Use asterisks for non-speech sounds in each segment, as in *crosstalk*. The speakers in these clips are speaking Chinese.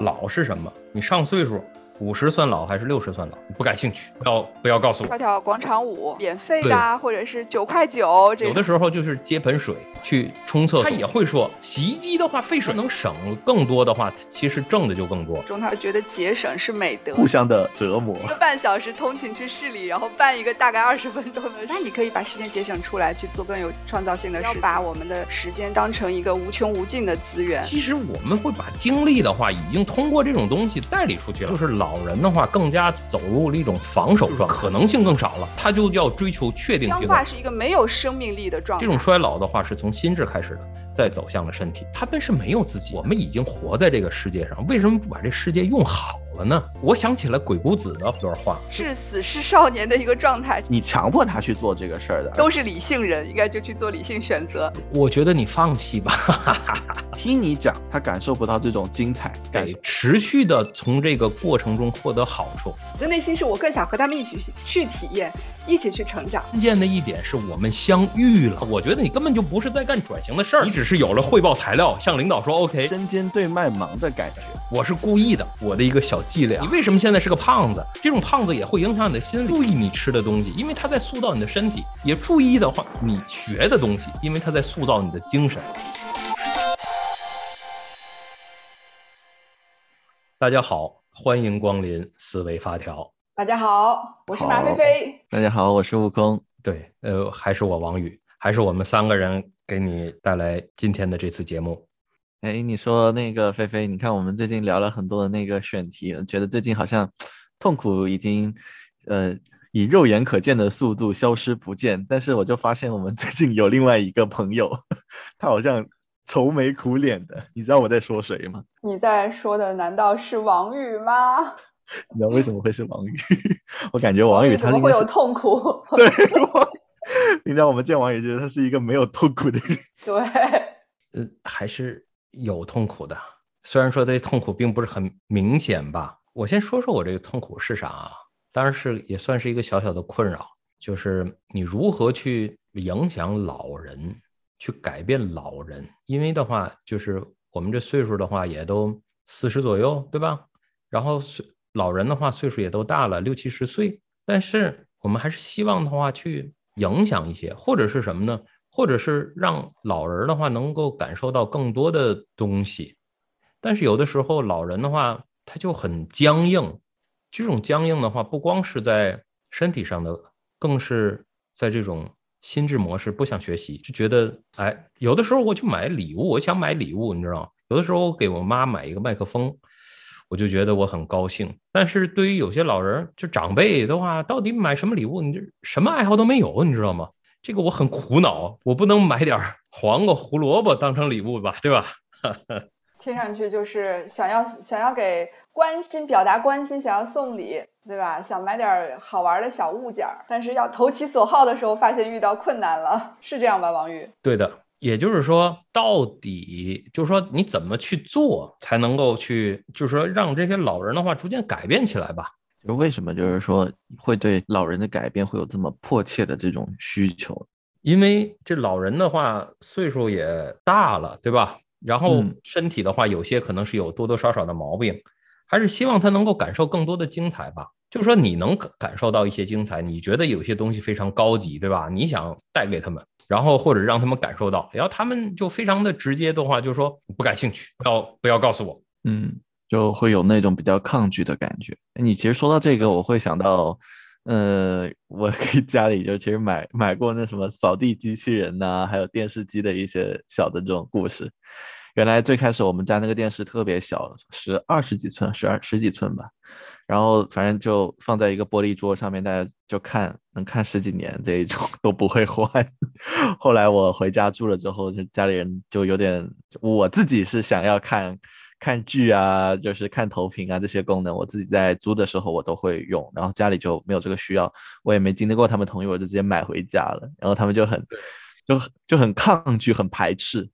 老是什么？你上岁数。五十算老还是六十算老？不感兴趣，要不要告诉我？跳跳广场舞，免费的，或者是九块九。有的时候就是接盆水去冲厕所。他也会说，洗衣机的话费水能省更多的话，其实挣的就更多。中涛觉得节省是美德，互相的折磨。一个半小时通勤去市里，然后办一个大概二十分钟的，那你可以把时间节省出来去做更有创造性的事。把我们的时间当成一个无穷无尽的资源。其实我们会把精力的话，已经通过这种东西代理出去了。就是老人的话更。更加走入了一种防守状态，可能性更少了，他就要追求确定性。僵化是一个没有生命力的状态。这种衰老的话，是从心智开始的，再走向了身体。他们是没有自己，我们已经活在这个世界上，为什么不把这世界用好？了呢？我想起了鬼谷子的段话：是死是少年的一个状态。你强迫他去做这个事儿的，都是理性人，应该就去做理性选择。我觉得你放弃吧。*laughs* 听你讲，他感受不到这种精彩，得持续的从这个过程中获得好处。我的内心是我更想和他们一起去体验，一起去成长。关键的一点是我们相遇了。我觉得你根本就不是在干转型的事儿，你只是有了汇报材料，向领导说 OK，针尖对麦芒的感觉。我是故意的，我的一个小伎俩。你为什么现在是个胖子？这种胖子也会影响你的心理。注意你吃的东西，因为它在塑造你的身体；也注意的话，你学的东西，因为它在塑造你的精神。大家好，欢迎光临思维发条。大家好，我是马飞飞。大家好，我是悟空。对，呃，还是我王宇，还是我们三个人给你带来今天的这次节目。哎，你说那个菲菲，你看我们最近聊了很多的那个选题，觉得最近好像痛苦已经呃以肉眼可见的速度消失不见。但是我就发现我们 *laughs* 最近有另外一个朋友，他好像愁眉苦脸的。你知道我在说谁吗？你在说的难道是王宇吗？*laughs* 你知道为什么会是王宇？*laughs* 我感觉王宇他怎么会有痛苦？对，你知道我们见王宇觉得他是一个没有痛苦的人。对，呃，还是。有痛苦的，虽然说这痛苦并不是很明显吧。我先说说我这个痛苦是啥啊？当然是也算是一个小小的困扰，就是你如何去影响老人，去改变老人。因为的话，就是我们这岁数的话也都四十左右，对吧？然后岁老人的话岁数也都大了，六七十岁，但是我们还是希望的话去影响一些，或者是什么呢？或者是让老人的话能够感受到更多的东西，但是有的时候老人的话他就很僵硬，这种僵硬的话不光是在身体上的，更是在这种心智模式，不想学习，就觉得哎，有的时候我去买礼物，我想买礼物，你知道吗？有的时候我给我妈买一个麦克风，我就觉得我很高兴。但是对于有些老人，就长辈的话，到底买什么礼物？你这什么爱好都没有，你知道吗？这个我很苦恼，我不能买点黄瓜、胡萝卜当成礼物吧，对吧？*laughs* 听上去就是想要想要给关心表达关心，想要送礼，对吧？想买点好玩的小物件儿，但是要投其所好的时候，发现遇到困难了，是这样吧，王宇？对的，也就是说，到底就是说你怎么去做才能够去，就是说让这些老人的话逐渐改变起来吧？就为什么就是说会对老人的改变会有这么迫切的这种需求？因为这老人的话岁数也大了，对吧？然后身体的话有些可能是有多多少少的毛病，还是希望他能够感受更多的精彩吧。就是说你能感受到一些精彩，你觉得有些东西非常高级，对吧？你想带给他们，然后或者让他们感受到，然后他们就非常的直接的话，就是说不感兴趣，不要不要告诉我？嗯。就会有那种比较抗拒的感觉。你其实说到这个，我会想到，呃，我给家里就其实买买过那什么扫地机器人呐，还有电视机的一些小的这种故事。原来最开始我们家那个电视特别小，十二十几寸，十二十几寸吧。然后反正就放在一个玻璃桌上面，大家就看，能看十几年这一种都不会坏。*laughs* 后来我回家住了之后，就家里人就有点，我自己是想要看。看剧啊，就是看投屏啊，这些功能我自己在租的时候我都会用，然后家里就没有这个需要，我也没经历过他们同意，我就直接买回家了。然后他们就很，就就很抗拒，很排斥。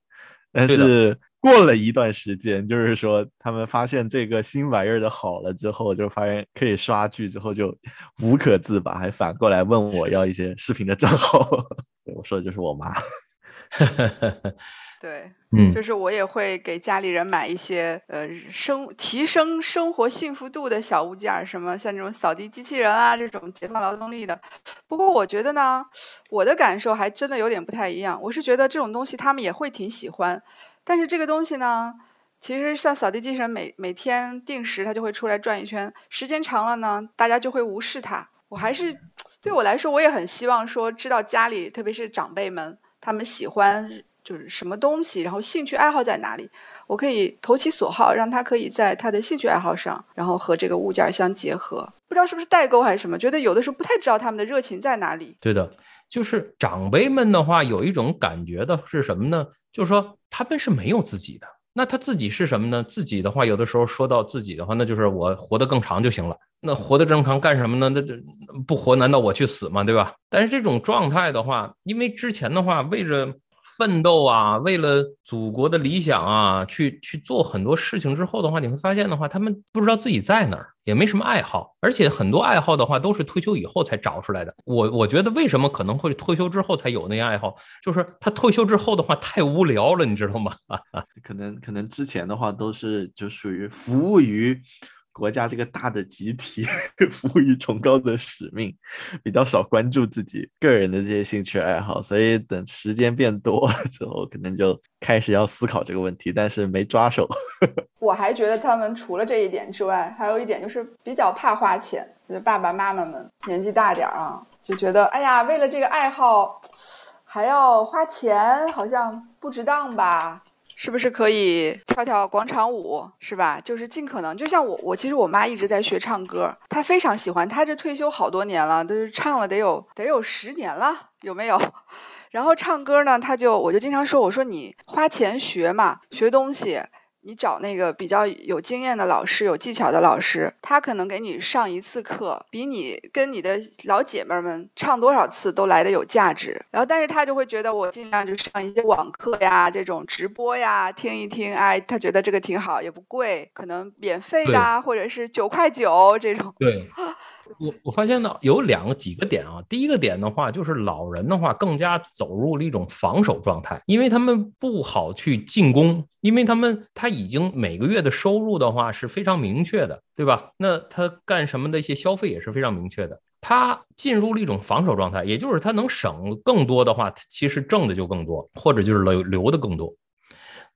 但是过了一段时间，就是说他们发现这个新玩意儿的好了之后，就发现可以刷剧之后就无可自拔，还反过来问我要一些视频的账号。*laughs* 我说的就是我妈。*laughs* *laughs* 对，就是我也会给家里人买一些呃生提升生活幸福度的小物件，什么像这种扫地机器人啊，这种解放劳动力的。不过我觉得呢，我的感受还真的有点不太一样。我是觉得这种东西他们也会挺喜欢，但是这个东西呢，其实像扫地机器人每每天定时它就会出来转一圈，时间长了呢，大家就会无视它。我还是对我来说，我也很希望说知道家里特别是长辈们他们喜欢就是什么东西，然后兴趣爱好在哪里，我可以投其所好，让他可以在他的兴趣爱好上，然后和这个物件相结合。不知道是不是代沟还是什么，觉得有的时候不太知道他们的热情在哪里。对的，就是长辈们的话，有一种感觉的是什么呢？就是说他们是没有自己的。那他自己是什么呢？自己的话，有的时候说到自己的话，那就是我活得更长就行了。那活得正常干什么呢？那这不活，难道我去死吗？对吧？但是这种状态的话，因为之前的话，为了奋斗啊，为了祖国的理想啊，去去做很多事情之后的话，你会发现的话，他们不知道自己在哪儿，也没什么爱好，而且很多爱好的话都是退休以后才找出来的。我我觉得为什么可能会退休之后才有那些爱好，就是他退休之后的话太无聊了，你知道吗？*laughs* 可能可能之前的话都是就属于服务于。国家这个大的集体服务于崇高的使命，比较少关注自己个人的这些兴趣爱好，所以等时间变多了之后，可能就开始要思考这个问题，但是没抓手。*laughs* 我还觉得他们除了这一点之外，还有一点就是比较怕花钱。就爸爸妈妈们年纪大点儿啊，就觉得哎呀，为了这个爱好还要花钱，好像不值当吧。是不是可以跳跳广场舞，是吧？就是尽可能，就像我，我其实我妈一直在学唱歌，她非常喜欢，她这退休好多年了，都是唱了得有得有十年了，有没有？*laughs* 然后唱歌呢，她就我就经常说，我说你花钱学嘛，学东西。你找那个比较有经验的老师、有技巧的老师，他可能给你上一次课，比你跟你的老姐妹们唱多少次都来的有价值。然后，但是他就会觉得我尽量就上一些网课呀，这种直播呀，听一听，哎，他觉得这个挺好，也不贵，可能免费的，或者是九块九这种。对。*laughs* 我我发现呢，有两个几个点啊。第一个点的话，就是老人的话更加走入了一种防守状态，因为他们不好去进攻，因为他们他已经每个月的收入的话是非常明确的，对吧？那他干什么的一些消费也是非常明确的，他进入了一种防守状态，也就是他能省更多的话，他其实挣的就更多，或者就是留留的更多。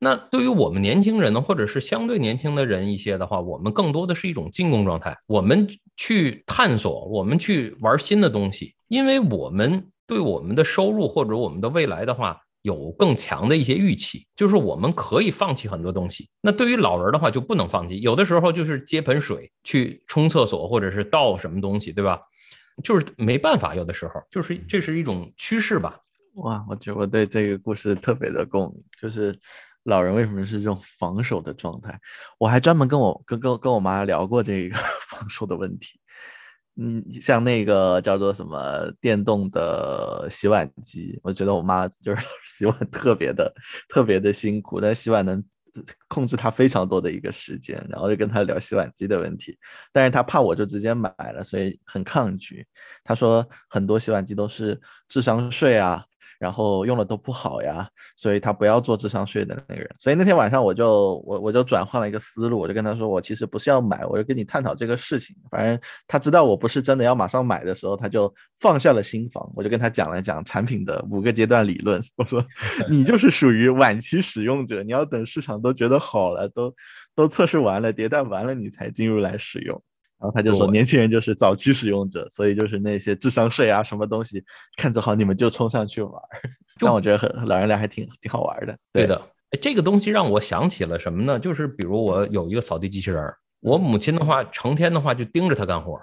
那对于我们年轻人呢，或者是相对年轻的人一些的话，我们更多的是一种进攻状态，我们去探索，我们去玩新的东西，因为我们对我们的收入或者我们的未来的话，有更强的一些预期，就是我们可以放弃很多东西。那对于老人的话，就不能放弃，有的时候就是接盆水去冲厕所，或者是倒什么东西，对吧？就是没办法，有的时候就是这是一种趋势吧。哇，我觉得我对这个故事特别的共鸣，就是。老人为什么是这种防守的状态？我还专门跟我跟跟跟我妈聊过这个 *laughs* 防守的问题。嗯，像那个叫做什么电动的洗碗机，我觉得我妈就是 *laughs* 洗碗特别的特别的辛苦，但洗碗能控制她非常多的一个时间。然后就跟她聊洗碗机的问题，但是她怕我就直接买了，所以很抗拒。她说很多洗碗机都是智商税啊。然后用了都不好呀，所以他不要做智商税的那个人。所以那天晚上我就我我就转换了一个思路，我就跟他说，我其实不是要买，我就跟你探讨这个事情。反正他知道我不是真的要马上买的时候，他就放下了心防。我就跟他讲了讲产品的五个阶段理论。我说，*laughs* 你就是属于晚期使用者，你要等市场都觉得好了，都都测试完了，迭代完了，你才进入来使用。然后他就说，年轻人就是早期使用者，所以就是那些智商税啊，什么东西看着好，你们就冲上去玩。*laughs* 但我觉得很老人俩还挺挺好玩的。对的，哎，这个东西让我想起了什么呢？就是比如我有一个扫地机器人，我母亲的话成天的话就盯着他干活，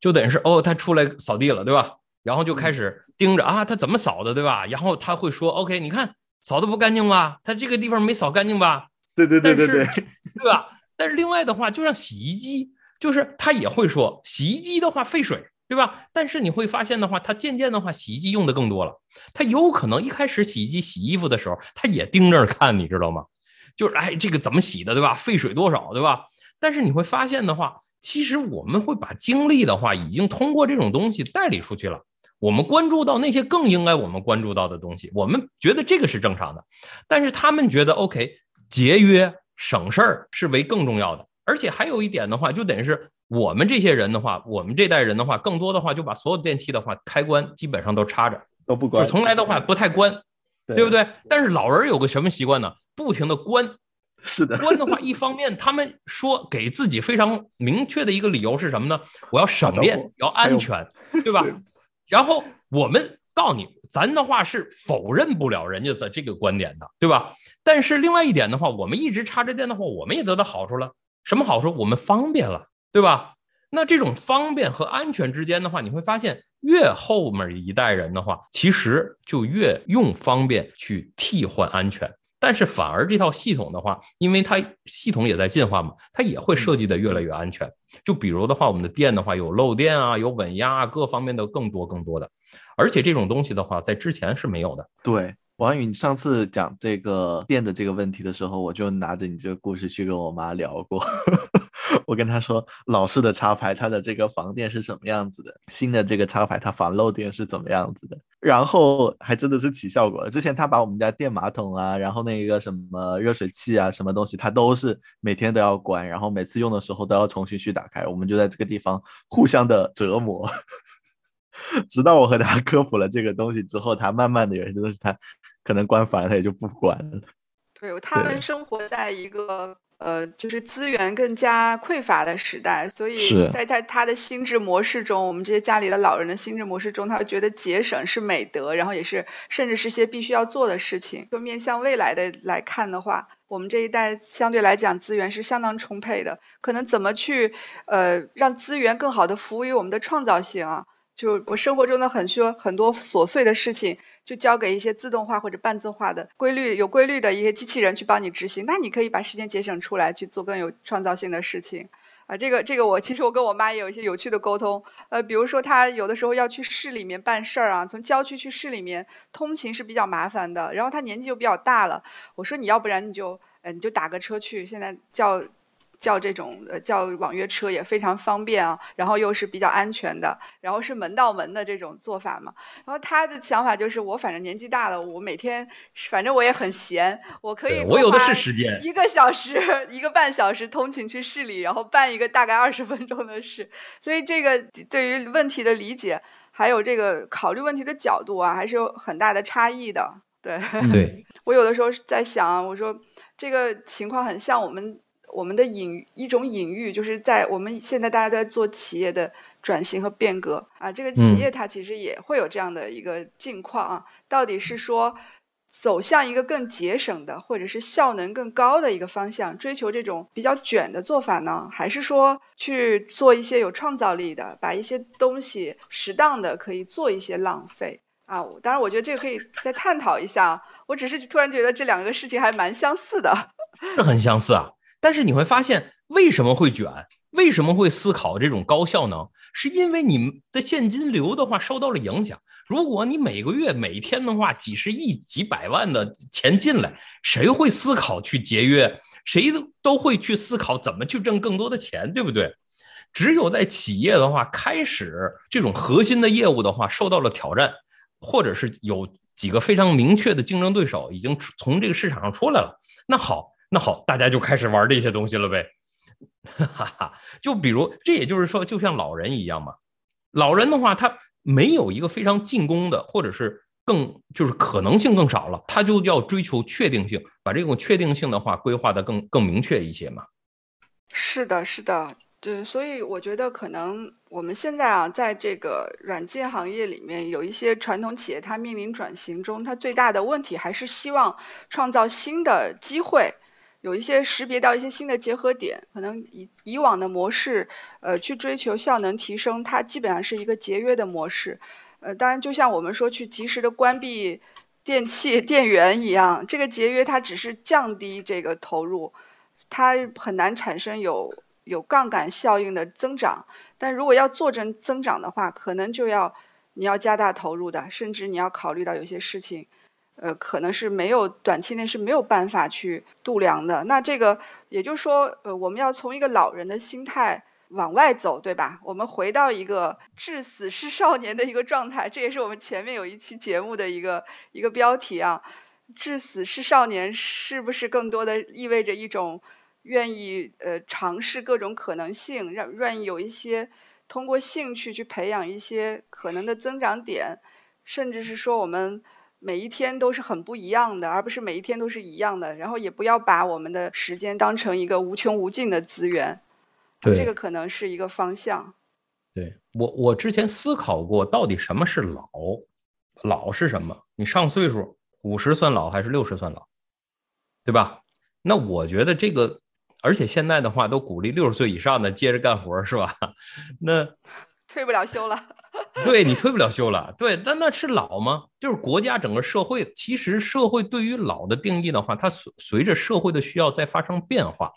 就等于是哦，他出来扫地了，对吧？然后就开始盯着啊，他怎么扫的，对吧？然后他会说，OK，你看扫的不干净吧？他这个地方没扫干净吧？对对对对对，对吧？但是另外的话，就像洗衣机。就是他也会说洗衣机的话费水，对吧？但是你会发现的话，他渐渐的话洗衣机用的更多了。他有可能一开始洗衣机洗衣服的时候，他也盯着看，你知道吗？就是哎，这个怎么洗的，对吧？费水多少，对吧？但是你会发现的话，其实我们会把精力的话已经通过这种东西代理出去了。我们关注到那些更应该我们关注到的东西，我们觉得这个是正常的，但是他们觉得 OK，节约省事儿是为更重要的。而且还有一点的话，就等于是我们这些人的话，我们这代人的话，更多的话就把所有电器的话开关基本上都插着，都不关，就从来的话不太关，对不对？但是老人有个什么习惯呢？不停的关。*laughs* 是的，关的话，一方面他们说给自己非常明确的一个理由是什么呢？我要省电，要安全，对吧？然后我们告诉你，咱的话是否认不了人家的这个观点的，对吧？但是另外一点的话，我们一直插着电的话，我们也得到好处了。什么好处？我们方便了，对吧？那这种方便和安全之间的话，你会发现，越后面一代人的话，其实就越用方便去替换安全。但是反而这套系统的话，因为它系统也在进化嘛，它也会设计的越来越安全。就比如的话，我们的电的话有漏电啊，有稳压啊，各方面的更多更多的。而且这种东西的话，在之前是没有的。对。王宇，你上次讲这个电的这个问题的时候，我就拿着你这个故事去跟我妈聊过。*laughs* 我跟她说，老式的插排它的这个防电是什么样子的，新的这个插排它防漏电是怎么样子的。然后还真的是起效果了。之前她把我们家电马桶啊，然后那个什么热水器啊，什么东西，她都是每天都要关，然后每次用的时候都要重新去打开。我们就在这个地方互相的折磨，*laughs* 直到我和他 *laughs* 科普了这个东西之后，他慢慢的有些东西他。可能关烦了，他也就不管了。对他们生活在一个呃，就是资源更加匮乏的时代，所以在他他的心智模式中，我们这些家里的老人的心智模式中，他会觉得节省是美德，然后也是甚至是些必须要做的事情。就面向未来的来看的话，我们这一代相对来讲资源是相当充沛的，可能怎么去呃让资源更好的服务于我们的创造性啊？就我生活中的很多很多琐碎的事情，就交给一些自动化或者半自动化的规律有规律的一些机器人去帮你执行。那你可以把时间节省出来去做更有创造性的事情啊！这个这个，我其实我跟我妈也有一些有趣的沟通。呃，比如说她有的时候要去市里面办事儿啊，从郊区去市里面通勤是比较麻烦的。然后她年纪又比较大了，我说你要不然你就呃你就打个车去，现在叫。叫这种呃叫网约车也非常方便啊，然后又是比较安全的，然后是门到门的这种做法嘛。然后他的想法就是，我反正年纪大了，我每天反正我也很闲，我可以我有的是时间，一个小时一个半小时通勤去市里，然后办一个大概二十分钟的事。所以这个对于问题的理解，还有这个考虑问题的角度啊，还是有很大的差异的。对，对 *laughs* 我有的时候在想，我说这个情况很像我们。我们的隐一种隐喻，就是在我们现在大家都在做企业的转型和变革啊，这个企业它其实也会有这样的一个境况啊，到底是说走向一个更节省的，或者是效能更高的一个方向，追求这种比较卷的做法呢，还是说去做一些有创造力的，把一些东西适当的可以做一些浪费啊？当然，我觉得这个可以再探讨一下。我只是突然觉得这两个事情还蛮相似的，是很相似啊。但是你会发现，为什么会卷？为什么会思考这种高效能？是因为你的现金流的话受到了影响。如果你每个月、每天的话几十亿、几百万的钱进来，谁会思考去节约？谁都都会去思考怎么去挣更多的钱，对不对？只有在企业的话，开始这种核心的业务的话受到了挑战，或者是有几个非常明确的竞争对手已经从这个市场上出来了，那好。那好，大家就开始玩这些东西了呗，*laughs* 哈哈。就比如，这也就是说，就像老人一样嘛。老人的话，他没有一个非常进攻的，或者是更就是可能性更少了，他就要追求确定性，把这种确定性的话规划的更更明确一些嘛。是的，是的，对。所以我觉得，可能我们现在啊，在这个软件行业里面，有一些传统企业，它面临转型中，它最大的问题还是希望创造新的机会。有一些识别到一些新的结合点，可能以以往的模式，呃，去追求效能提升，它基本上是一个节约的模式。呃，当然，就像我们说去及时的关闭电器 *laughs* 电源一样，这个节约它只是降低这个投入，它很难产生有有杠杆效应的增长。但如果要做成增长的话，可能就要你要加大投入的，甚至你要考虑到有些事情。呃，可能是没有短期内是没有办法去度量的。那这个也就是说，呃，我们要从一个老人的心态往外走，对吧？我们回到一个至死是少年的一个状态，这也是我们前面有一期节目的一个一个标题啊。至死是少年，是不是更多的意味着一种愿意呃尝试各种可能性，让愿意有一些通过兴趣去培养一些可能的增长点，甚至是说我们每一天都是很不一样的，而不是每一天都是一样的。然后也不要把我们的时间当成一个无穷无尽的资源。这个可能是一个方向。对我，我之前思考过，到底什么是老？老是什么？你上岁数，五十算老还是六十算老？对吧？那我觉得这个，而且现在的话都鼓励六十岁以上的接着干活，是吧？*laughs* 那退不了休了。*laughs* 对你退不了休了。对，但那是老吗？就是国家整个社会，其实社会对于老的定义的话，它随随着社会的需要在发生变化。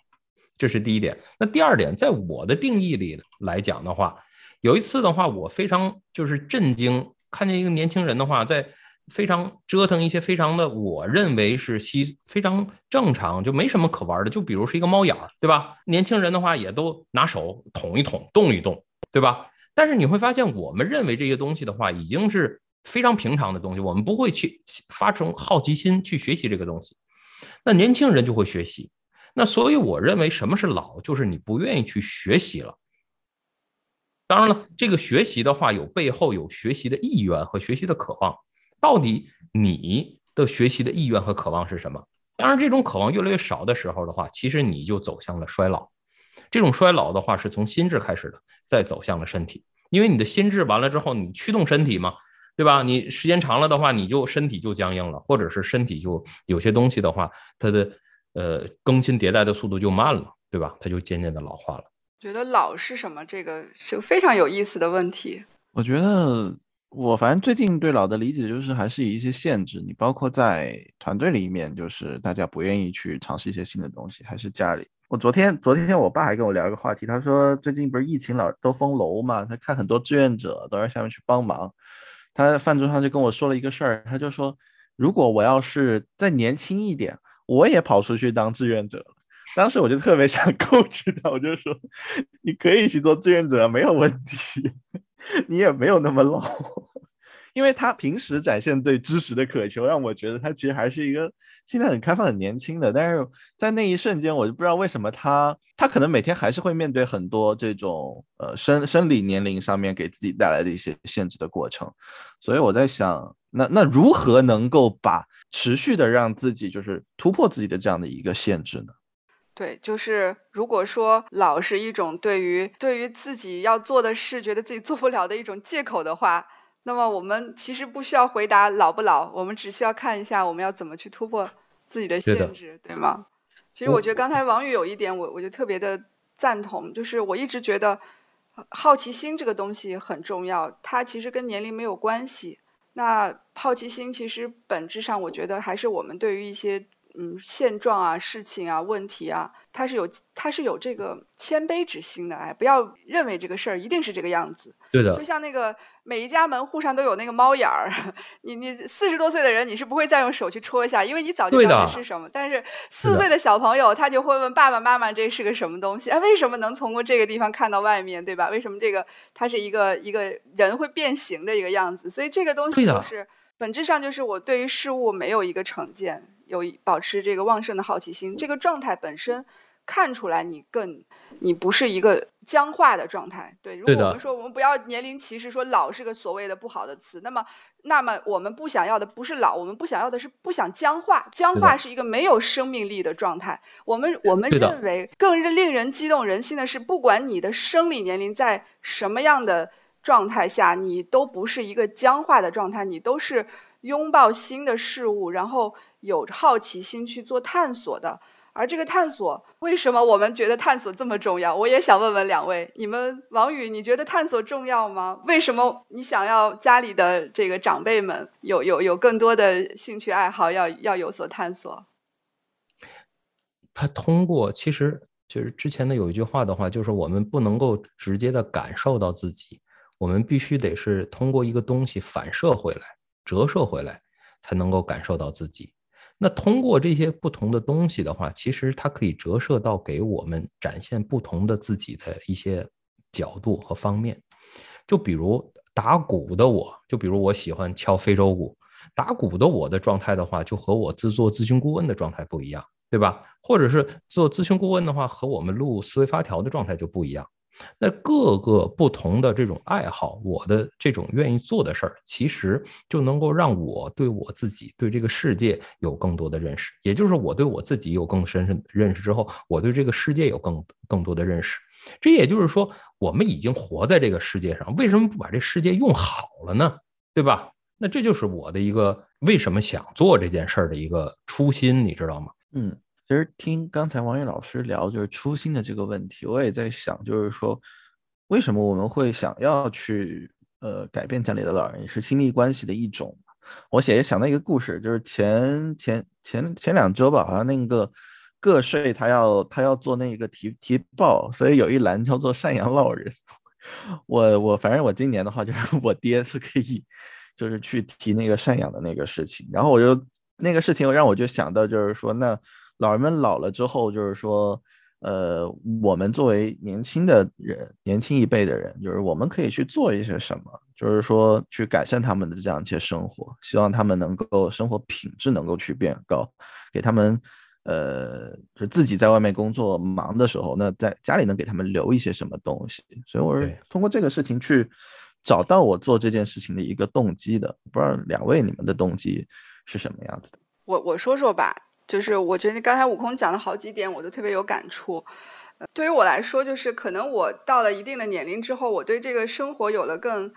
这是第一点。那第二点，在我的定义里来讲的话，有一次的话，我非常就是震惊，看见一个年轻人的话，在非常折腾一些非常的，我认为是稀非常正常，就没什么可玩的。就比如是一个猫眼儿，对吧？年轻人的话也都拿手捅一捅，动一动，对吧？但是你会发现，我们认为这些东西的话，已经是非常平常的东西，我们不会去发生好奇心去学习这个东西。那年轻人就会学习。那所以我认为什么是老，就是你不愿意去学习了。当然了，这个学习的话，有背后有学习的意愿和学习的渴望。到底你的学习的意愿和渴望是什么？当然，这种渴望越来越少的时候的话，其实你就走向了衰老。这种衰老的话，是从心智开始的，再走向了身体。因为你的心智完了之后，你驱动身体嘛，对吧？你时间长了的话，你就身体就僵硬了，或者是身体就有些东西的话，它的。呃，更新迭代的速度就慢了，对吧？它就渐渐的老化了。觉得老是什么？这个是个非常有意思的问题。我觉得我反正最近对老的理解就是还是以一些限制。你包括在团队里面，就是大家不愿意去尝试一些新的东西，还是家里。我昨天昨天我爸还跟我聊一个话题，他说最近不是疫情老都封楼嘛，他看很多志愿者都在下面去帮忙。他饭桌上就跟我说了一个事儿，他就说如果我要是再年轻一点。我也跑出去当志愿者了，当时我就特别想 *laughs* 告知他，我就说你可以去做志愿者，没有问题，你也没有那么老，因为他平时展现对知识的渴求，让我觉得他其实还是一个现在很开放、很年轻的。但是在那一瞬间，我就不知道为什么他，他可能每天还是会面对很多这种呃生生理年龄上面给自己带来的一些限制的过程，所以我在想，那那如何能够把持续的让自己就是突破自己的这样的一个限制呢？对，就是如果说老是一种对于对于自己要做的事觉得自己做不了的一种借口的话，那么我们其实不需要回答老不老，我们只需要看一下我们要怎么去突破自己的限制，对吗？其实我觉得刚才王宇有一点，我我就特别的赞同，就是我一直觉得好奇心这个东西很重要，它其实跟年龄没有关系。那好奇心其实本质上，我觉得还是我们对于一些嗯现状啊、事情啊、问题啊，他是有他是有这个谦卑之心的。哎，不要认为这个事儿一定是这个样子。对的。就像那个每一家门户上都有那个猫眼儿，*laughs* 你你四十多岁的人，你是不会再用手去戳一下，因为你早就知道是什么。但是四岁的小朋友，他就会问爸爸妈妈这是个什么东西？哎，为什么能从过这个地方看到外面？对吧？为什么这个它是一个一个人会变形的一个样子？所以这个东西就是本质上就是我对于事物没有一个成见，有保持这个旺盛的好奇心，这个状态本身。看出来你更，你不是一个僵化的状态。对，如果我们说我们不要年龄歧视，说老是个所谓的不好的词，那么，那么我们不想要的不是老，我们不想要的是不想僵化。僵化是一个没有生命力的状态。我们我们认为更令人激动人心的是，不管你的生理年龄在什么样的状态下，你都不是一个僵化的状态，你都是拥抱新的事物，然后有好奇心去做探索的。而这个探索，为什么我们觉得探索这么重要？我也想问问两位，你们王宇，你觉得探索重要吗？为什么你想要家里的这个长辈们有有有更多的兴趣爱好，要要有所探索？他通过，其实就是之前的有一句话的话，就是我们不能够直接的感受到自己，我们必须得是通过一个东西反射回来、折射回来，才能够感受到自己。那通过这些不同的东西的话，其实它可以折射到给我们展现不同的自己的一些角度和方面。就比如打鼓的我，就比如我喜欢敲非洲鼓，打鼓的我的状态的话，就和我自做咨询顾问的状态不一样，对吧？或者是做咨询顾问的话，和我们录思维发条的状态就不一样。那各个不同的这种爱好，我的这种愿意做的事儿，其实就能够让我对我自己、对这个世界有更多的认识。也就是我对我自己有更深深认识之后，我对这个世界有更更多的认识。这也就是说，我们已经活在这个世界上，为什么不把这世界用好了呢？对吧？那这就是我的一个为什么想做这件事儿的一个初心，你知道吗？嗯。其实听刚才王宇老师聊就是初心的这个问题，我也在想，就是说为什么我们会想要去呃改变家里的老人，也是亲密关系的一种。我写也想到一个故事，就是前前前前两周吧，好像那个个税他要他要做那个提提报，所以有一栏叫做赡养老人。*laughs* 我我反正我今年的话，就是我爹是可以就是去提那个赡养的那个事情，然后我就那个事情让我就想到就是说那。老人们老了之后，就是说，呃，我们作为年轻的人，年轻一辈的人，就是我们可以去做一些什么，就是说去改善他们的这样一些生活，希望他们能够生活品质能够去变高，给他们，呃，就自己在外面工作忙的时候，那在家里能给他们留一些什么东西。所以我是通过这个事情去找到我做这件事情的一个动机的。不知道两位你们的动机是什么样子的？我我说说吧。就是我觉得刚才悟空讲的好几点，我都特别有感触。对于我来说，就是可能我到了一定的年龄之后，我对这个生活有了更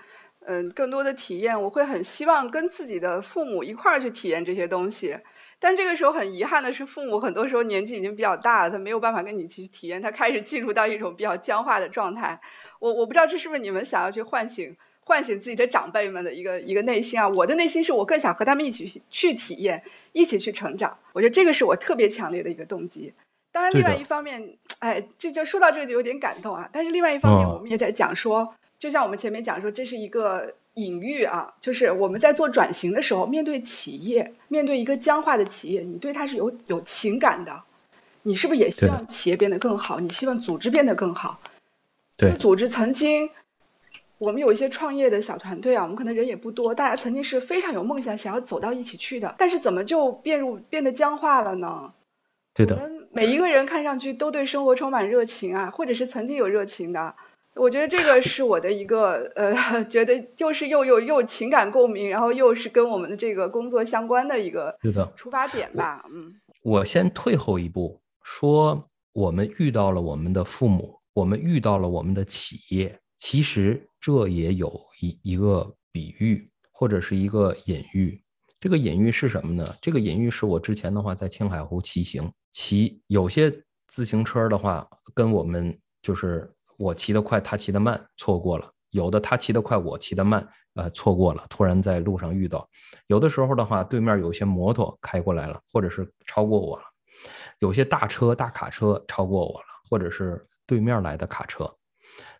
嗯更多的体验，我会很希望跟自己的父母一块儿去体验这些东西。但这个时候很遗憾的是，父母很多时候年纪已经比较大了，他没有办法跟你去体验，他开始进入到一种比较僵化的状态。我我不知道这是不是你们想要去唤醒。唤醒自己的长辈们的一个一个内心啊！我的内心是我更想和他们一起去体验，一起去成长。我觉得这个是我特别强烈的一个动机。当然，另外一方面，哎，这就说到这个就有点感动啊。但是另外一方面，我们也在讲说，就像我们前面讲说，这是一个隐喻啊，就是我们在做转型的时候，面对企业，面对一个僵化的企业，你对它是有有情感的。你是不是也希望企业变得更好？你希望组织变得更好？对，组织曾经。我们有一些创业的小团队啊，我们可能人也不多，大家曾经是非常有梦想，想要走到一起去的。但是怎么就变入变得僵化了呢？对的，我们每一个人看上去都对生活充满热情啊，或者是曾经有热情的。我觉得这个是我的一个呃，*laughs* 觉得又是又又又情感共鸣，然后又是跟我们的这个工作相关的一个出发点吧。嗯，我先退后一步说，我们遇到了我们的父母，我们遇到了我们的企业，其实。这也有一一个比喻，或者是一个隐喻。这个隐喻是什么呢？这个隐喻是我之前的话在青海湖骑行，骑有些自行车的话，跟我们就是我骑得快，他骑得慢，错过了；有的他骑得快，我骑得慢，呃，错过了。突然在路上遇到，有的时候的话，对面有些摩托开过来了，或者是超过我了；有些大车、大卡车超过我了，或者是对面来的卡车。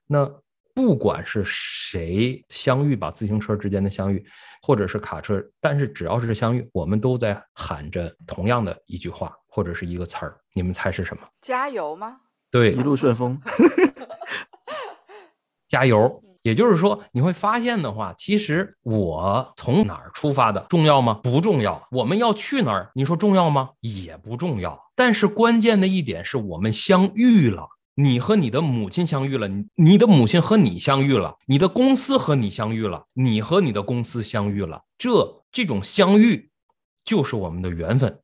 那不管是谁相遇吧，自行车之间的相遇，或者是卡车，但是只要是相遇，我们都在喊着同样的一句话或者是一个词儿，你们猜是什么？加油吗？对，一路顺风。*laughs* 加油。也就是说，你会发现的话，其实我从哪儿出发的重要吗？不重要。我们要去哪儿？你说重要吗？也不重要。但是关键的一点是我们相遇了。你和你的母亲相遇了，你你的母亲和你相遇了，你的公司和你相遇了，你和你的公司相遇了，这这种相遇就是我们的缘分。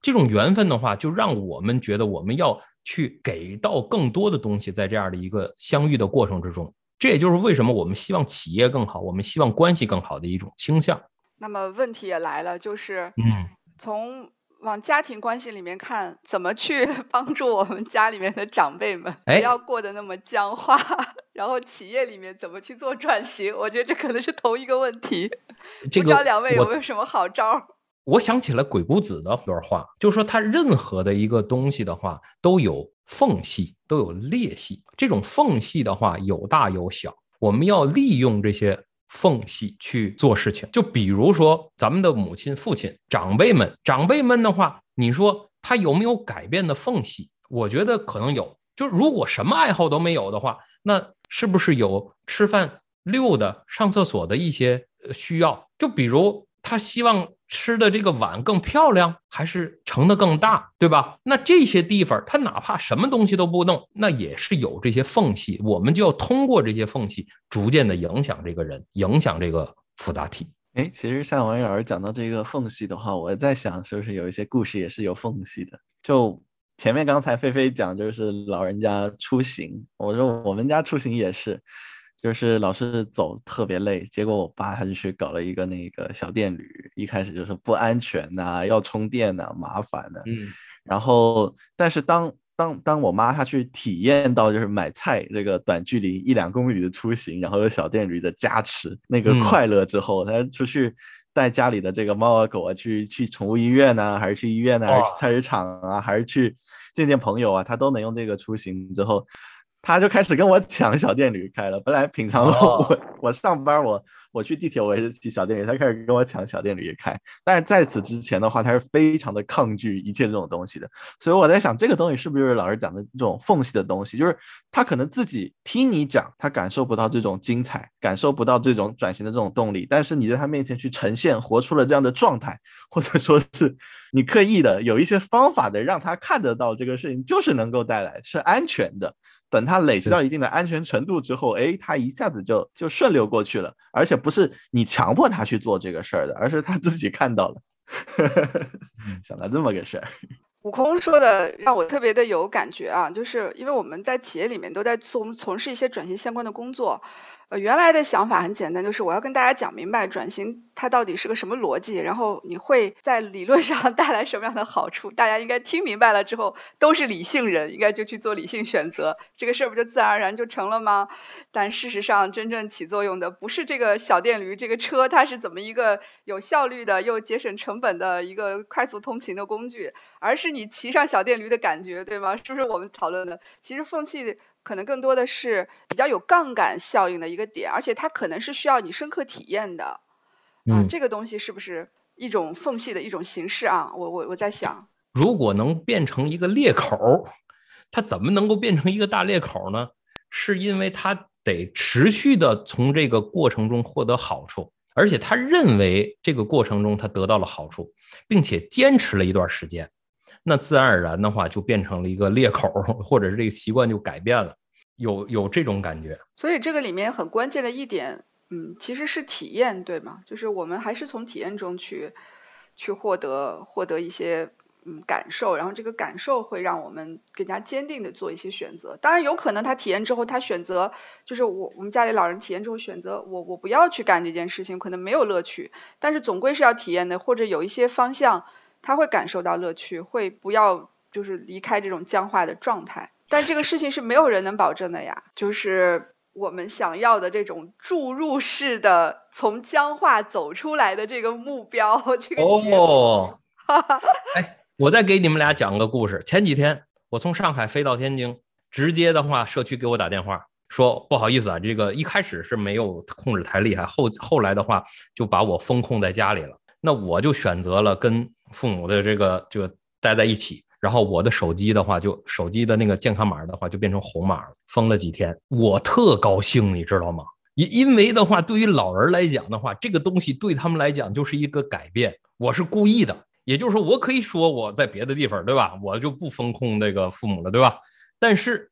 这种缘分的话，就让我们觉得我们要去给到更多的东西，在这样的一个相遇的过程之中，这也就是为什么我们希望企业更好，我们希望关系更好的一种倾向。那么问题也来了，就是嗯，从。往家庭关系里面看，怎么去 *laughs* 帮助我们家里面的长辈们不要过得那么僵化？然后企业里面怎么去做转型？我觉得这可能是同一个问题。不知道两位有没有什么好招？我想起了鬼谷子的一段话，就是说他任何的一个东西的话都有缝隙，都有裂隙。这种缝隙的话有大有小，我们要利用这些。缝隙去做事情，就比如说咱们的母亲、父亲、长辈们，长辈们的话，你说他有没有改变的缝隙？我觉得可能有，就如果什么爱好都没有的话，那是不是有吃饭、溜的、上厕所的一些需要？就比如他希望吃的这个碗更漂亮，还是盛的更大，对吧？那这些地方他哪怕什么东西都不弄，那也是有这些缝隙。我们就要通过这些缝隙，逐渐的影响这个人，影响这个复杂体。哎，其实像王老师讲到这个缝隙的话，我在想，是不是有一些故事也是有缝隙的？就前面刚才菲菲讲，就是老人家出行，我说我们家出行也是，就是老是走特别累，结果我爸他就去搞了一个那个小电驴，一开始就是不安全呐，要充电呐，麻烦的，嗯，然后但是当当当我妈她去体验到就是买菜这个短距离一两公里的出行，然后有小电驴的加持那个快乐之后，她出去带家里的这个猫啊狗啊去去宠物医院呢，还是去医院呢，还是去菜市场啊，还是去见见朋友啊，她都能用这个出行之后。他就开始跟我抢小电驴开了。本来平常我我上班我我去地铁我也是骑小电驴，他开始跟我抢小电驴开。但是在此之前的话，他是非常的抗拒一切这种东西的。所以我在想，这个东西是不是就是老师讲的这种缝隙的东西？就是他可能自己听你讲，他感受不到这种精彩，感受不到这种转型的这种动力。但是你在他面前去呈现，活出了这样的状态，或者说是你刻意的有一些方法的让他看得到这个事情，就是能够带来是安全的。等他累积到一定的安全程度之后，哎，他一下子就就顺流过去了，而且不是你强迫他去做这个事儿的，而是他自己看到了，*laughs* 想到这么个事儿。悟空说的让我特别的有感觉啊，就是因为我们在企业里面都在从从事一些转型相关的工作。原来的想法很简单，就是我要跟大家讲明白转型它到底是个什么逻辑，然后你会在理论上 *laughs* 带来什么样的好处，大家应该听明白了之后都是理性人，应该就去做理性选择，这个事儿不就自然而然就成了吗？但事实上，真正起作用的不是这个小电驴，这个车它是怎么一个有效率的又节省成本的一个快速通勤的工具，而是你骑上小电驴的感觉，对吗？是不是我们讨论的？其实缝隙。可能更多的是比较有杠杆效应的一个点，而且它可能是需要你深刻体验的啊。这个东西是不是一种缝隙的一种形式啊？我我我在想，如果能变成一个裂口，它怎么能够变成一个大裂口呢？是因为它得持续的从这个过程中获得好处，而且他认为这个过程中他得到了好处，并且坚持了一段时间。那自然而然的话，就变成了一个裂口，或者是这个习惯就改变了，有有这种感觉。所以这个里面很关键的一点，嗯，其实是体验，对吗？就是我们还是从体验中去去获得获得一些嗯感受，然后这个感受会让我们更加坚定的做一些选择。当然，有可能他体验之后，他选择就是我我们家里老人体验之后选择我我不要去干这件事情，可能没有乐趣，但是总归是要体验的，或者有一些方向。他会感受到乐趣，会不要就是离开这种僵化的状态，但这个事情是没有人能保证的呀。就是我们想要的这种注入式的从僵化走出来的这个目标，这个哦，哎，我再给你们俩讲个故事。前几天我从上海飞到天津，直接的话，社区给我打电话说不好意思啊，这个一开始是没有控制太厉害，后后来的话就把我封控在家里了。那我就选择了跟。父母的这个就待在一起，然后我的手机的话，就手机的那个健康码的话，就变成红码了。封了几天，我特高兴，你知道吗？因因为的话，对于老人来讲的话，这个东西对他们来讲就是一个改变。我是故意的，也就是说，我可以说我在别的地方，对吧？我就不封控那个父母了，对吧？但是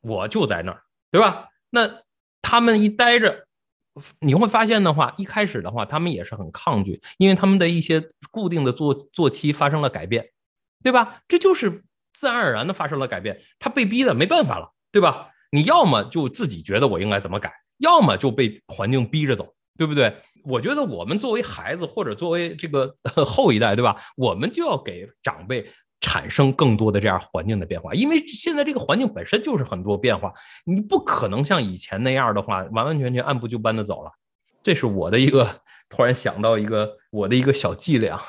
我就在那儿，对吧？那他们一待着。你会发现的话，一开始的话，他们也是很抗拒，因为他们的一些固定的坐坐期发生了改变，对吧？这就是自然而然的发生了改变，他被逼的没办法了，对吧？你要么就自己觉得我应该怎么改，要么就被环境逼着走，对不对？我觉得我们作为孩子或者作为这个 *laughs* 后一代，对吧？我们就要给长辈。产生更多的这样环境的变化，因为现在这个环境本身就是很多变化，你不可能像以前那样的话，完完全全按部就班的走了。这是我的一个突然想到一个我的一个小伎俩。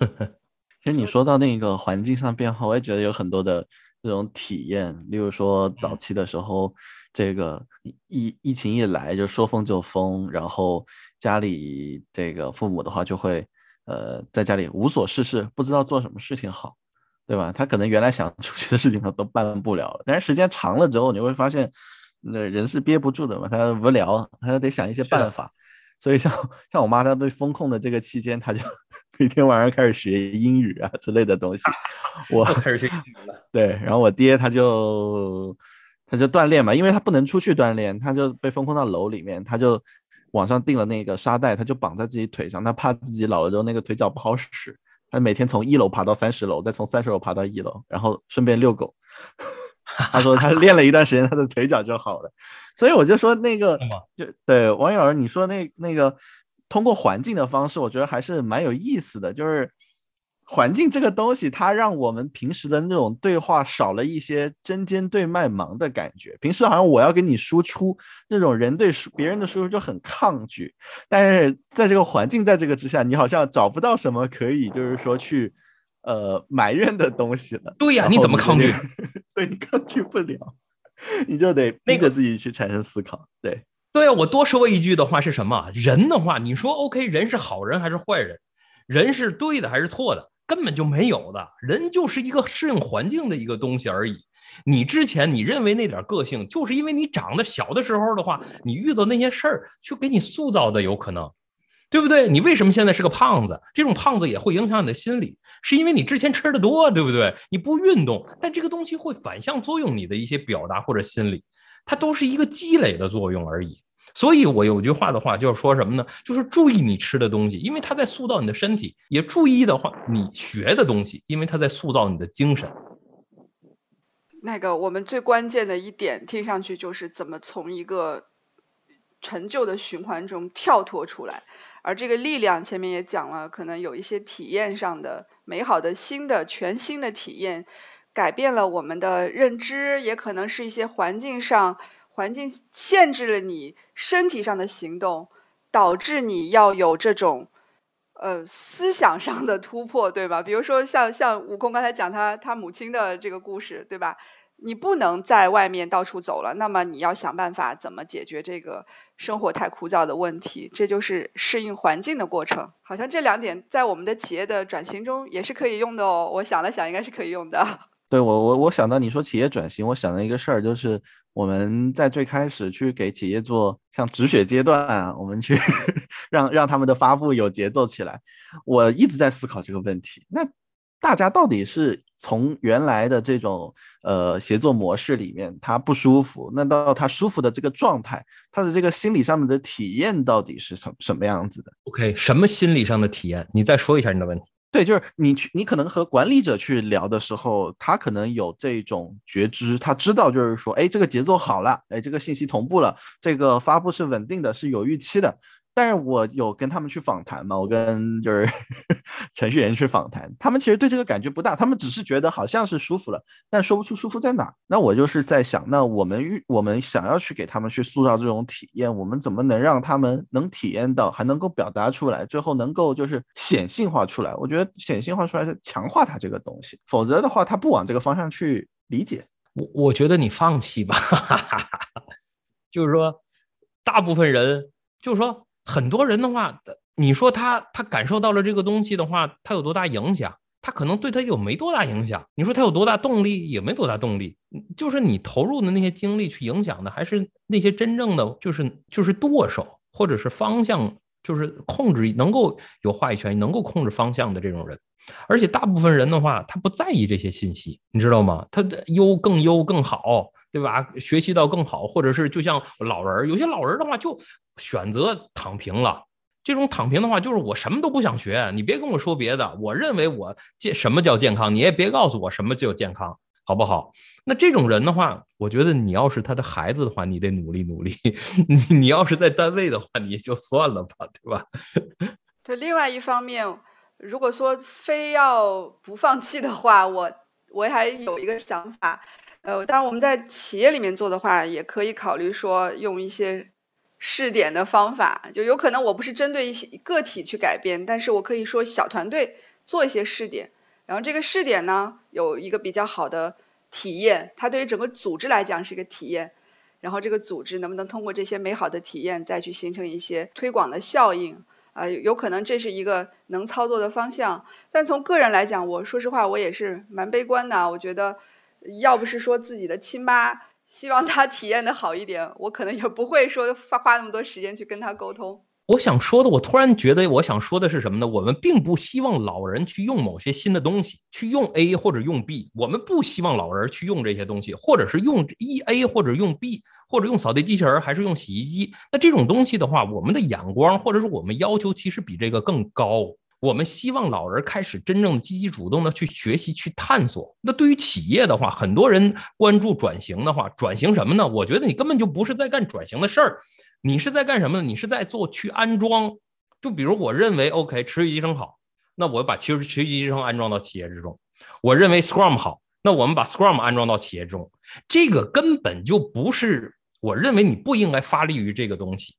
*laughs* 其实你说到那个环境上变化，我也觉得有很多的这种体验，例如说早期的时候，这个疫疫情一来就说封就封，然后家里这个父母的话就会呃在家里无所事事，不知道做什么事情好。对吧？他可能原来想出去的事情他都办不了了，但是时间长了之后，你会发现，那人是憋不住的嘛，他无聊，他得想一些办法。所以像像我妈，她被封控的这个期间，她就 *laughs* 每天晚上开始学英语啊之类的东西。*laughs* 我开始学英语了。对，然后我爹他就他就锻炼嘛，因为他不能出去锻炼，他就被封控到楼里面，他就网上订了那个沙袋，他就绑在自己腿上，他怕自己老了之后那个腿脚不好使，他每天从一楼爬到三十楼，再从三十楼爬到一楼，然后顺便遛狗。*laughs* 他说他练了一段时间，他的腿脚就好了。所以我就说那个，就对王友儿，你说那那个通过环境的方式，我觉得还是蛮有意思的。就是环境这个东西，它让我们平时的那种对话少了一些针尖对麦芒的感觉。平时好像我要给你输出，那种人对别人的输出就很抗拒。但是在这个环境在这个之下，你好像找不到什么可以就是说去呃埋怨的东西了。对呀，你怎么抗拒？*laughs* 对你抗拒不了。你就得逼着自己去产生思考，对对啊，我多说一句的话是什么？人的话，你说 OK，人是好人还是坏人？人是对的还是错的？根本就没有的，人就是一个适应环境的一个东西而已。你之前你认为那点个性，就是因为你长得小的时候的话，你遇到那些事儿，去给你塑造的有可能。对不对？你为什么现在是个胖子？这种胖子也会影响你的心理，是因为你之前吃的多，对不对？你不运动，但这个东西会反向作用你的一些表达或者心理，它都是一个积累的作用而已。所以我有句话的话就是说什么呢？就是注意你吃的东西，因为它在塑造你的身体；也注意的话，你学的东西，因为它在塑造你的精神。那个我们最关键的一点，听上去就是怎么从一个陈旧的循环中跳脱出来。而这个力量，前面也讲了，可能有一些体验上的美好的新的全新的体验，改变了我们的认知，也可能是一些环境上环境限制了你身体上的行动，导致你要有这种呃思想上的突破，对吧？比如说像像悟空刚才讲他他母亲的这个故事，对吧？你不能在外面到处走了，那么你要想办法怎么解决这个生活太枯燥的问题，这就是适应环境的过程。好像这两点在我们的企业的转型中也是可以用的哦。我想了想，应该是可以用的。对我，我我想到你说企业转型，我想到一个事儿，就是我们在最开始去给企业做像止血阶段啊，我们去 *laughs* 让让他们的发布有节奏起来。我一直在思考这个问题。那大家到底是从原来的这种呃协作模式里面，他不舒服，那到他舒服的这个状态，他的这个心理上面的体验到底是什什么样子的？OK，什么心理上的体验？你再说一下你的问题。对，就是你去，你可能和管理者去聊的时候，他可能有这种觉知，他知道就是说，哎，这个节奏好了，哎，这个信息同步了，这个发布是稳定的，是有预期的。但是我有跟他们去访谈嘛，我跟就是 *laughs* 程序员去访谈，他们其实对这个感觉不大，他们只是觉得好像是舒服了，但说不出舒服在哪。那我就是在想，那我们预我们想要去给他们去塑造这种体验，我们怎么能让他们能体验到，还能够表达出来，最后能够就是显性化出来？我觉得显性化出来是强化它这个东西，否则的话，他不往这个方向去理解。我我觉得你放弃吧，*laughs* 就是说，大部分人就是说。很多人的话，你说他他感受到了这个东西的话，他有多大影响？他可能对他有没多大影响？你说他有多大动力？也没多大动力。就是你投入的那些精力去影响的，还是那些真正的就是就是舵手，或者是方向，就是控制能够有话语权、能够控制方向的这种人。而且大部分人的话，他不在意这些信息，你知道吗？他的优更优更好。对吧？学习到更好，或者是就像老人，有些老人的话就选择躺平了。这种躺平的话，就是我什么都不想学，你别跟我说别的。我认为我健什么叫健康，你也别告诉我什么叫健康，好不好？那这种人的话，我觉得你要是他的孩子的话，你得努力努力。*laughs* 你你要是在单位的话，你就算了吧，对吧？*laughs* 就另外一方面，如果说非要不放弃的话，我我还有一个想法。呃，当然我们在企业里面做的话，也可以考虑说用一些试点的方法，就有可能我不是针对一些个体去改变，但是我可以说小团队做一些试点，然后这个试点呢有一个比较好的体验，它对于整个组织来讲是一个体验，然后这个组织能不能通过这些美好的体验再去形成一些推广的效应，啊，有可能这是一个能操作的方向。但从个人来讲，我说实话，我也是蛮悲观的。我觉得，要不是说自己的亲妈希望他体验的好一点，我可能也不会说花花那么多时间去跟他沟通。我想说的，我突然觉得，我想说的是什么呢？我们并不希望老人去用某些新的东西，去用 A 或者用 B。我们不希望老人去用这些东西，或者是用一 A 或者用 B，或者用扫地机器人还是用洗衣机。那这种东西的话，我们的眼光或者是我们要求其实比这个更高。我们希望老人开始真正积极主动的去学习、去探索。那对于企业的话，很多人关注转型的话，转型什么呢？我觉得你根本就不是在干转型的事儿。你是在干什么呢？你是在做去安装，就比如我认为 OK 持续集成好，那我把持持续集成安装到企业之中。我认为 Scrum 好，那我们把 Scrum 安装到企业中。这个根本就不是我认为你不应该发力于这个东西，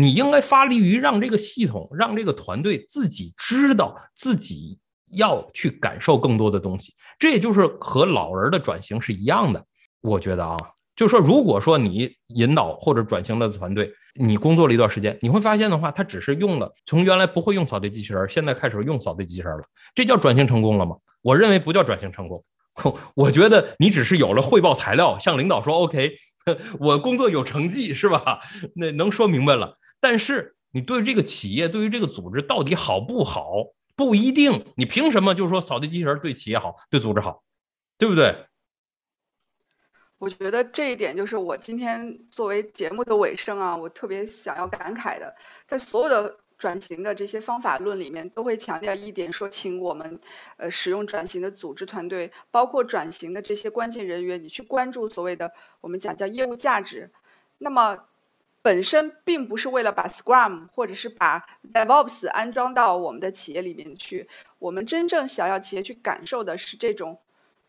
你应该发力于让这个系统、让这个团队自己知道自己要去感受更多的东西。这也就是和老人的转型是一样的，我觉得啊。就是说，如果说你引导或者转型的团队，你工作了一段时间，你会发现的话，他只是用了从原来不会用扫地机器人，现在开始用扫地机器人了，这叫转型成功了吗？我认为不叫转型成功。*laughs* 我觉得你只是有了汇报材料，向领导说 OK，*laughs* 我工作有成绩是吧？那能说明白了。但是你对这个企业，对于这个组织到底好不好，不一定。你凭什么就是说扫地机器人对企业好，对组织好，对不对？我觉得这一点就是我今天作为节目的尾声啊，我特别想要感慨的，在所有的转型的这些方法论里面，都会强调一点，说请我们呃使用转型的组织团队，包括转型的这些关键人员，你去关注所谓的我们讲叫业务价值。那么本身并不是为了把 Scrum 或者是把 DevOps 安装到我们的企业里面去，我们真正想要企业去感受的是这种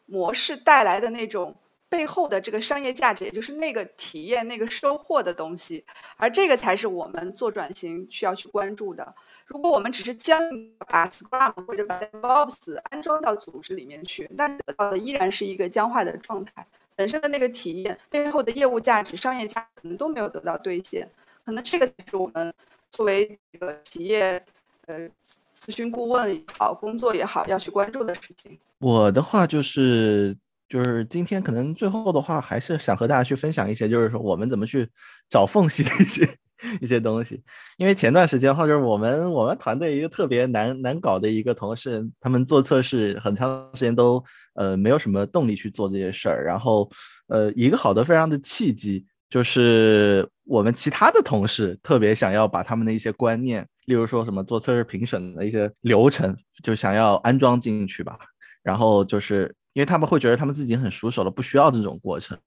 模式带来的那种。背后的这个商业价值，也就是那个体验、那个收获的东西，而这个才是我们做转型需要去关注的。如果我们只是将把 Scrum 或者把 DevOps 安装到组织里面去，那得到的依然是一个僵化的状态，本身的那个体验背后的业务价值、商业价值可能都没有得到兑现。可能这个才是我们作为一个企业呃咨询顾问也好、工作也好要去关注的事情。我的话就是。就是今天可能最后的话，还是想和大家去分享一些，就是说我们怎么去找缝隙的一些一些东西。因为前段时间的话，就是我们我们团队一个特别难难搞的一个同事，他们做测试很长时间都呃没有什么动力去做这些事儿。然后呃一个好的非常的契机，就是我们其他的同事特别想要把他们的一些观念，例如说什么做测试评审的一些流程，就想要安装进去吧。然后就是。因为他们会觉得他们自己很熟手了，不需要这种过程。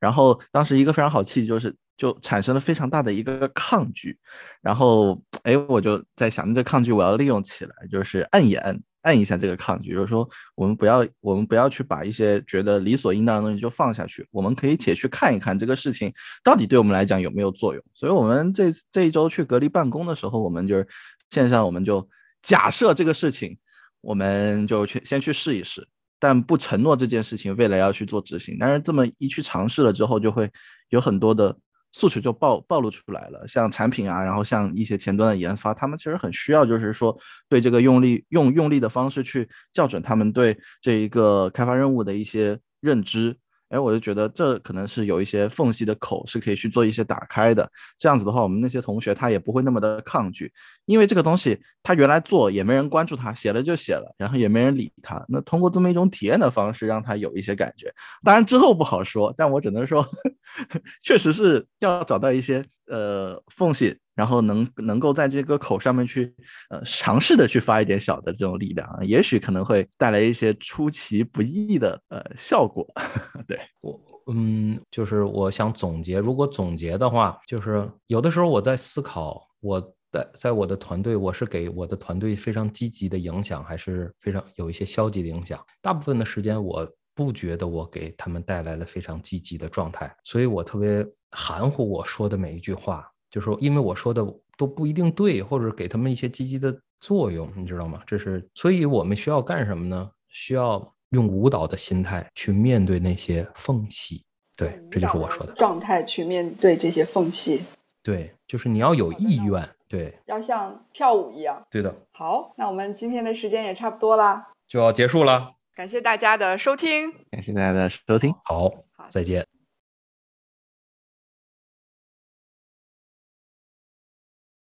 然后当时一个非常好契机就是，就产生了非常大的一个抗拒。然后，哎，我就在想，这抗拒我要利用起来，就是按一按，按一下这个抗拒，就是说，我们不要，我们不要去把一些觉得理所应当的东西就放下去，我们可以且去看一看这个事情到底对我们来讲有没有作用。所以，我们这这一周去隔离办公的时候，我们就是线上，我们就假设这个事情，我们就去先去试一试。但不承诺这件事情未来要去做执行，但是这么一去尝试了之后，就会有很多的诉求就暴暴露出来了。像产品啊，然后像一些前端的研发，他们其实很需要，就是说对这个用力用用力的方式去校准他们对这一个开发任务的一些认知。哎，我就觉得这可能是有一些缝隙的口是可以去做一些打开的。这样子的话，我们那些同学他也不会那么的抗拒，因为这个东西他原来做也没人关注他，写了就写了，然后也没人理他。那通过这么一种体验的方式，让他有一些感觉。当然之后不好说，但我只能说，*laughs* 确实是要找到一些呃缝隙。然后能能够在这个口上面去，呃，尝试的去发一点小的这种力量，也许可能会带来一些出其不意的呃效果。*laughs* 对我，嗯，就是我想总结，如果总结的话，就是有的时候我在思考，我在在我的团队，我是给我的团队非常积极的影响，还是非常有一些消极的影响？大部分的时间，我不觉得我给他们带来了非常积极的状态，所以我特别含糊我说的每一句话。就是说，因为我说的都不一定对，或者给他们一些积极的作用，你知道吗？这是，所以我们需要干什么呢？需要用舞蹈的心态去面对那些缝隙。对，这就是我说的状态去面对这些缝隙。对，就是你要有意愿，对，要像跳舞一样。对的，好，那我们今天的时间也差不多啦，就要结束了。感谢大家的收听。感谢大家的收听。好，再见。